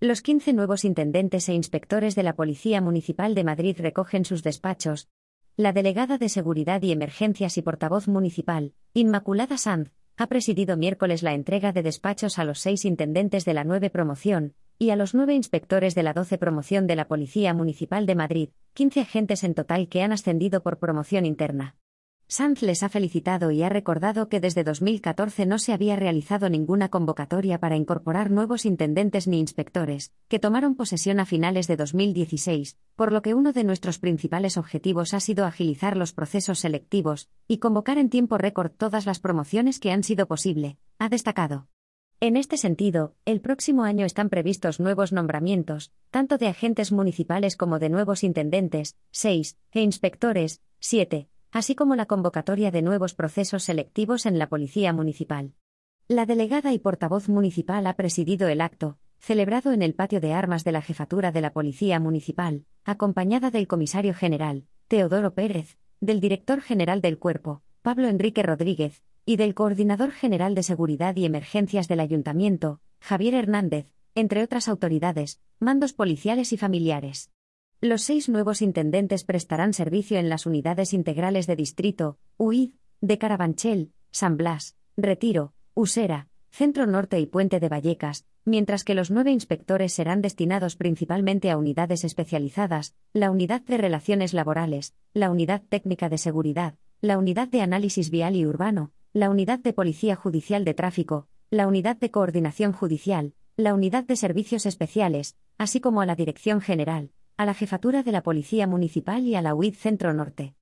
Los 15 nuevos intendentes e inspectores de la Policía Municipal de Madrid recogen sus despachos. La delegada de Seguridad y Emergencias y portavoz municipal, Inmaculada Sanz, ha presidido miércoles la entrega de despachos a los seis intendentes de la 9 promoción y a los nueve inspectores de la 12 promoción de la Policía Municipal de Madrid, 15 agentes en total que han ascendido por promoción interna. Sanz les ha felicitado y ha recordado que desde 2014 no se había realizado ninguna convocatoria para incorporar nuevos intendentes ni inspectores, que tomaron posesión a finales de 2016, por lo que uno de nuestros principales objetivos ha sido agilizar los procesos selectivos y convocar en tiempo récord todas las promociones que han sido posible, ha destacado. En este sentido, el próximo año están previstos nuevos nombramientos, tanto de agentes municipales como de nuevos intendentes, 6, e inspectores, 7 así como la convocatoria de nuevos procesos selectivos en la Policía Municipal. La delegada y portavoz municipal ha presidido el acto, celebrado en el patio de armas de la Jefatura de la Policía Municipal, acompañada del comisario general, Teodoro Pérez, del director general del Cuerpo, Pablo Enrique Rodríguez, y del coordinador general de Seguridad y Emergencias del Ayuntamiento, Javier Hernández, entre otras autoridades, mandos policiales y familiares. Los seis nuevos intendentes prestarán servicio en las unidades integrales de distrito, UID, de Carabanchel, San Blas, Retiro, Usera, Centro Norte y Puente de Vallecas, mientras que los nueve inspectores serán destinados principalmente a unidades especializadas, la Unidad de Relaciones Laborales, la Unidad Técnica de Seguridad, la Unidad de Análisis Vial y Urbano, la Unidad de Policía Judicial de Tráfico, la Unidad de Coordinación Judicial, la Unidad de Servicios Especiales, así como a la Dirección General, a la Jefatura de la Policía Municipal y a la UID Centro Norte.